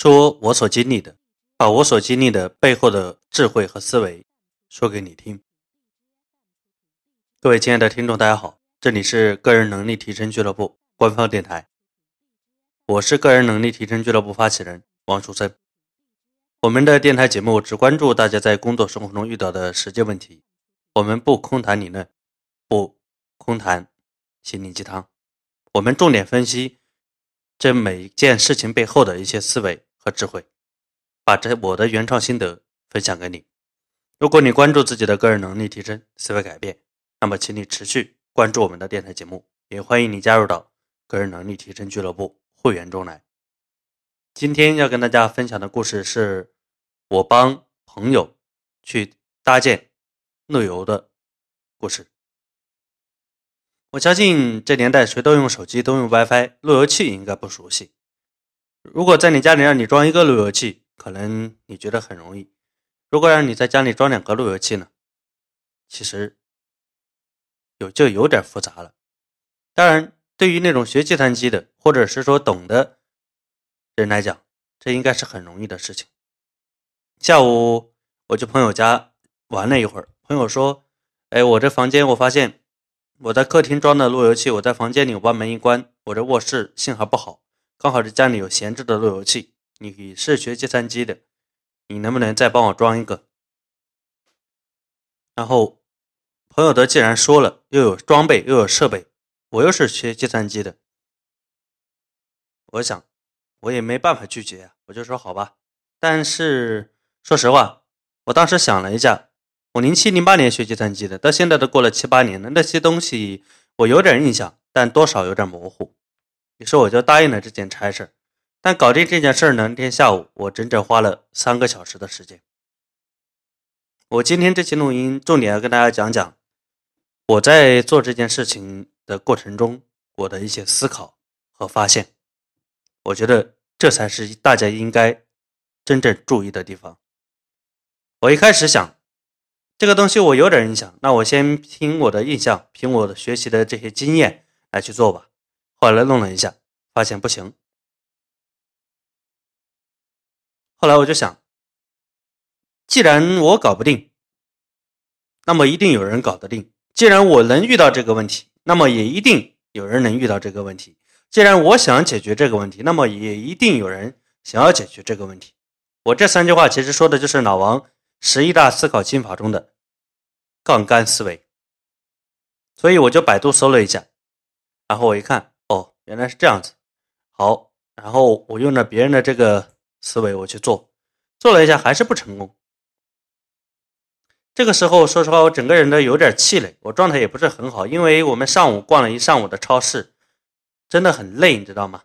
说我所经历的，把我所经历的背后的智慧和思维说给你听。各位亲爱的听众，大家好，这里是个人能力提升俱乐部官方电台，我是个人能力提升俱乐部发起人王树森。我们的电台节目只关注大家在工作生活中遇到的实际问题，我们不空谈理论，不空谈心灵鸡汤，我们重点分析。这每一件事情背后的一些思维和智慧，把这我的原创心得分享给你。如果你关注自己的个人能力提升、思维改变，那么请你持续关注我们的电台节目，也欢迎你加入到个人能力提升俱乐部会员中来。今天要跟大家分享的故事是我帮朋友去搭建路由的故事。我相信这年代谁都用手机，都用 WiFi，路由器应该不熟悉。如果在你家里让你装一个路由器，可能你觉得很容易；如果让你在家里装两个路由器呢，其实有就有点复杂了。当然，对于那种学计算机的，或者是说懂的人来讲，这应该是很容易的事情。下午我去朋友家玩了一会儿，朋友说：“哎，我这房间我发现。”我在客厅装的路由器，我在房间里我把门一关，我这卧室信号不好，刚好这家里有闲置的路由器。你是学计算机的，你能不能再帮我装一个？然后朋友的既然说了，又有装备又有设备，我又是学计算机的，我想我也没办法拒绝啊，我就说好吧。但是说实话，我当时想了一下。我零七零八年学计算机的，到现在都过了七八年了，那些东西我有点印象，但多少有点模糊。于是我就答应了这件差事。但搞定这件事呢，那天下午我整整花了三个小时的时间。我今天这期录音重点要跟大家讲讲我在做这件事情的过程中我的一些思考和发现。我觉得这才是大家应该真正注意的地方。我一开始想。这个东西我有点印象，那我先凭我的印象，凭我的学习的这些经验来去做吧。后来弄了一下，发现不行。后来我就想，既然我搞不定，那么一定有人搞得定。既然我能遇到这个问题，那么也一定有人能遇到这个问题。既然我想解决这个问题，那么也一定有人想要解决这个问题。我这三句话其实说的就是老王。十一大思考心法中的杠杆思维，所以我就百度搜了一下，然后我一看，原来是这样子。好，然后我用着别人的这个思维我去做，做了一下还是不成功。这个时候，说实话，我整个人都有点气馁，我状态也不是很好，因为我们上午逛了一上午的超市，真的很累，你知道吗？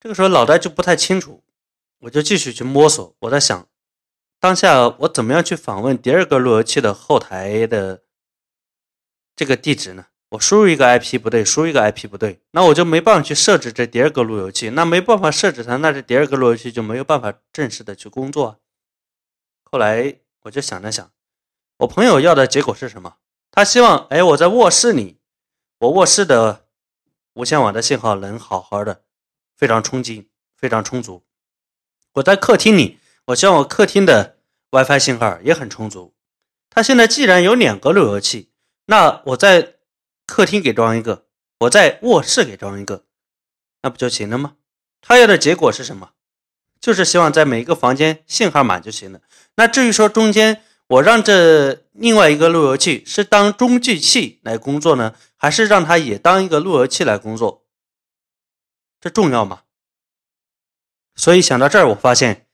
这个时候脑袋就不太清楚。我就继续去摸索，我在想，当下我怎么样去访问第二个路由器的后台的这个地址呢？我输入一个 IP 不对，输入一个 IP 不对，那我就没办法去设置这第二个路由器，那没办法设置它，那这第二个路由器就没有办法正式的去工作。后来我就想了想，我朋友要的结果是什么？他希望，哎，我在卧室里，我卧室的无线网的信号能好好的，非常充劲，非常充足。我在客厅里，我希望我客厅的 WiFi 信号也很充足。他现在既然有两个路由器，那我在客厅给装一个，我在卧室给装一个，那不就行了吗？他要的结果是什么？就是希望在每一个房间信号满就行了。那至于说中间我让这另外一个路由器是当中继器来工作呢，还是让它也当一个路由器来工作？这重要吗？所以想到这儿，我发现，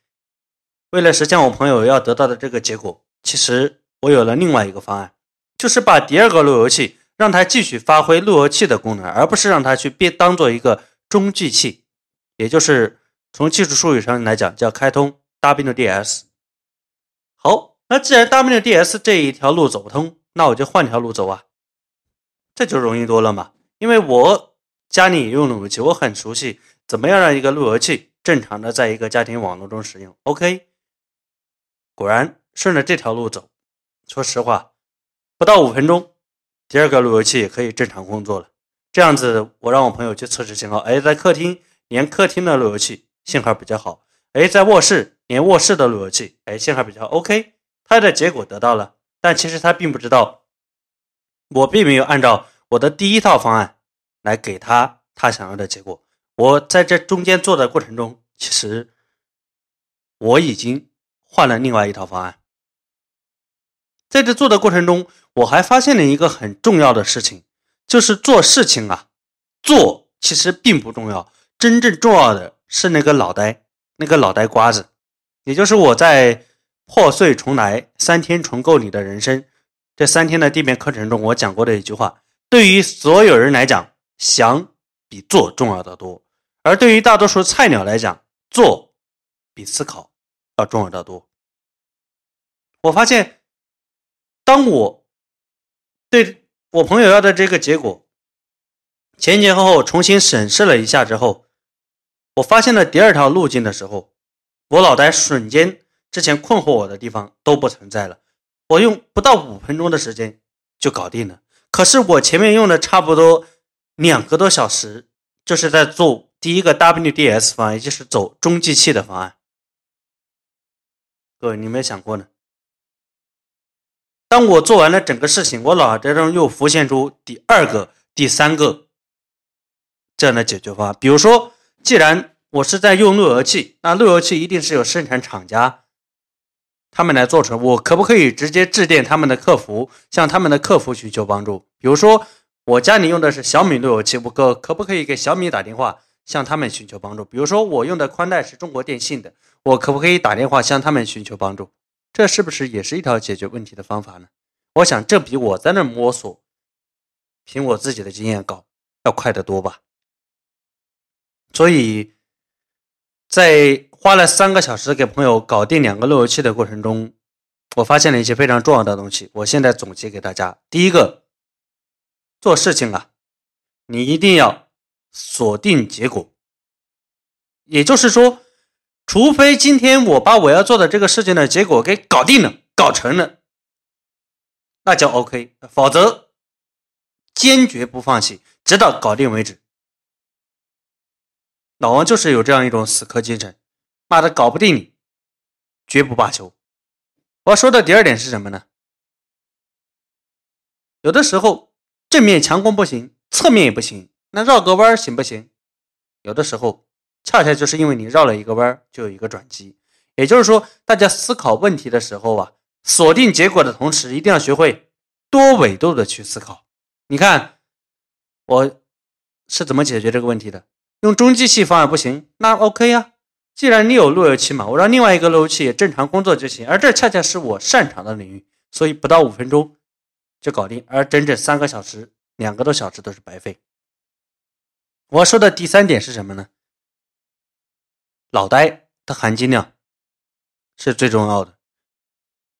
为了实现我朋友要得到的这个结果，其实我有了另外一个方案，就是把第二个路由器让它继续发挥路由器的功能，而不是让它去变当做一个中继器，也就是从技术术语上来讲叫开通 WDS。好，那既然 WDS 这一条路走不通，那我就换条路走啊，这就容易多了嘛，因为我家里也用路由器，我很熟悉怎么样让一个路由器。正常的在一个家庭网络中使用，OK。果然顺着这条路走，说实话，不到五分钟，第二个路由器也可以正常工作了。这样子，我让我朋友去测试信号，哎，在客厅连客厅的路由器信号比较好，哎，在卧室连卧室的路由器，哎，信号比较 OK，他的结果得到了，但其实他并不知道，我并没有按照我的第一套方案来给他他想要的结果。我在这中间做的过程中，其实我已经换了另外一套方案。在这做的过程中，我还发现了一个很重要的事情，就是做事情啊，做其实并不重要，真正重要的是那个脑袋，那个脑袋瓜子，也就是我在破碎重来三天重构你的人生这三天的地面课程中，我讲过的一句话：对于所有人来讲，想比做重要的多。而对于大多数菜鸟来讲，做比思考要重要的多。我发现，当我对我朋友要的这个结果前前后后重新审视了一下之后，我发现了第二条路径的时候，我脑袋瞬间之前困惑我的地方都不存在了。我用不到五分钟的时间就搞定了。可是我前面用了差不多两个多小时，就是在做。第一个 WDS 方案，也就是走中继器的方案。各位，你有没有想过呢？当我做完了整个事情，我脑袋中又浮现出第二个、第三个这样的解决方案。比如说，既然我是在用路由器，那路由器一定是有生产厂家他们来做成，我可不可以直接致电他们的客服，向他们的客服寻求帮助？比如说，我家里用的是小米路由器，我可可不可以给小米打电话？向他们寻求帮助，比如说我用的宽带是中国电信的，我可不可以打电话向他们寻求帮助？这是不是也是一条解决问题的方法呢？我想这比我在那摸索，凭我自己的经验搞要快得多吧。所以，在花了三个小时给朋友搞定两个路由器的过程中，我发现了一些非常重要的东西。我现在总结给大家：第一个，做事情啊，你一定要。锁定结果，也就是说，除非今天我把我要做的这个事情的结果给搞定了、搞成了，那叫 OK，否则坚决不放弃，直到搞定为止。老王就是有这样一种死磕精神，妈的，搞不定你，绝不罢休。我要说的第二点是什么呢？有的时候正面强攻不行，侧面也不行。那绕个弯行不行？有的时候，恰恰就是因为你绕了一个弯儿就有一个转机。也就是说，大家思考问题的时候啊，锁定结果的同时，一定要学会多维度的去思考。你看，我是怎么解决这个问题的？用中继器方案不行，那 OK 呀。既然你有路由器嘛，我让另外一个路由器也正常工作就行。而这恰恰是我擅长的领域，所以不到五分钟就搞定，而整整三个小时、两个多小时都是白费。我说的第三点是什么呢？脑袋的含金量是最重要的。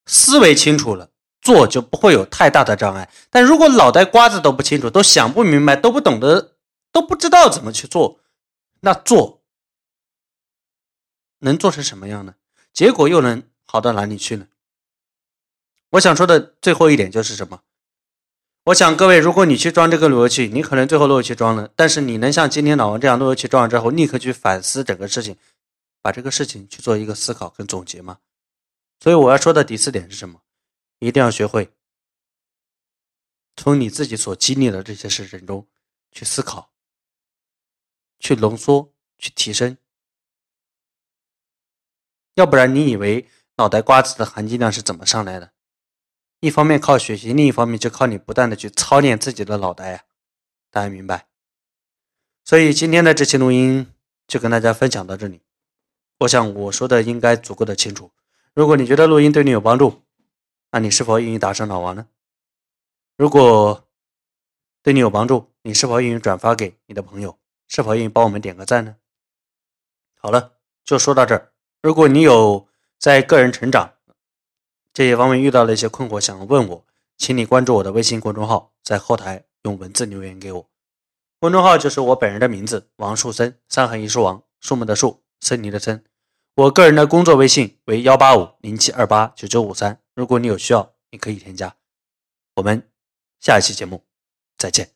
思维清楚了，做就不会有太大的障碍。但如果脑袋瓜子都不清楚，都想不明白，都不懂得，都不知道怎么去做，那做能做成什么样呢？结果又能好到哪里去呢？我想说的最后一点就是什么？我想各位，如果你去装这个路由器，你可能最后路由器装了，但是你能像今天老王这样路由器装完之后，立刻去反思整个事情，把这个事情去做一个思考跟总结吗？所以我要说的第四点是什么？一定要学会从你自己所经历的这些事情中去思考，去浓缩，去提升，要不然你以为脑袋瓜子的含金量是怎么上来的？一方面靠学习，另一方面就靠你不断的去操练自己的脑袋呀，大家明白？所以今天的这期录音就跟大家分享到这里。我想我说的应该足够的清楚。如果你觉得录音对你有帮助，那你是否愿意打赏老王呢？如果对你有帮助，你是否愿意转发给你的朋友？是否愿意帮我们点个赞呢？好了，就说到这儿。如果你有在个人成长，这些方面遇到了一些困惑，想问我，请你关注我的微信公众号，在后台用文字留言给我。公众号就是我本人的名字王树森，三横一竖王，树木的树，森林的森。我个人的工作微信为幺八五零七二八九九五三，如果你有需要，你可以添加。我们下一期节目再见。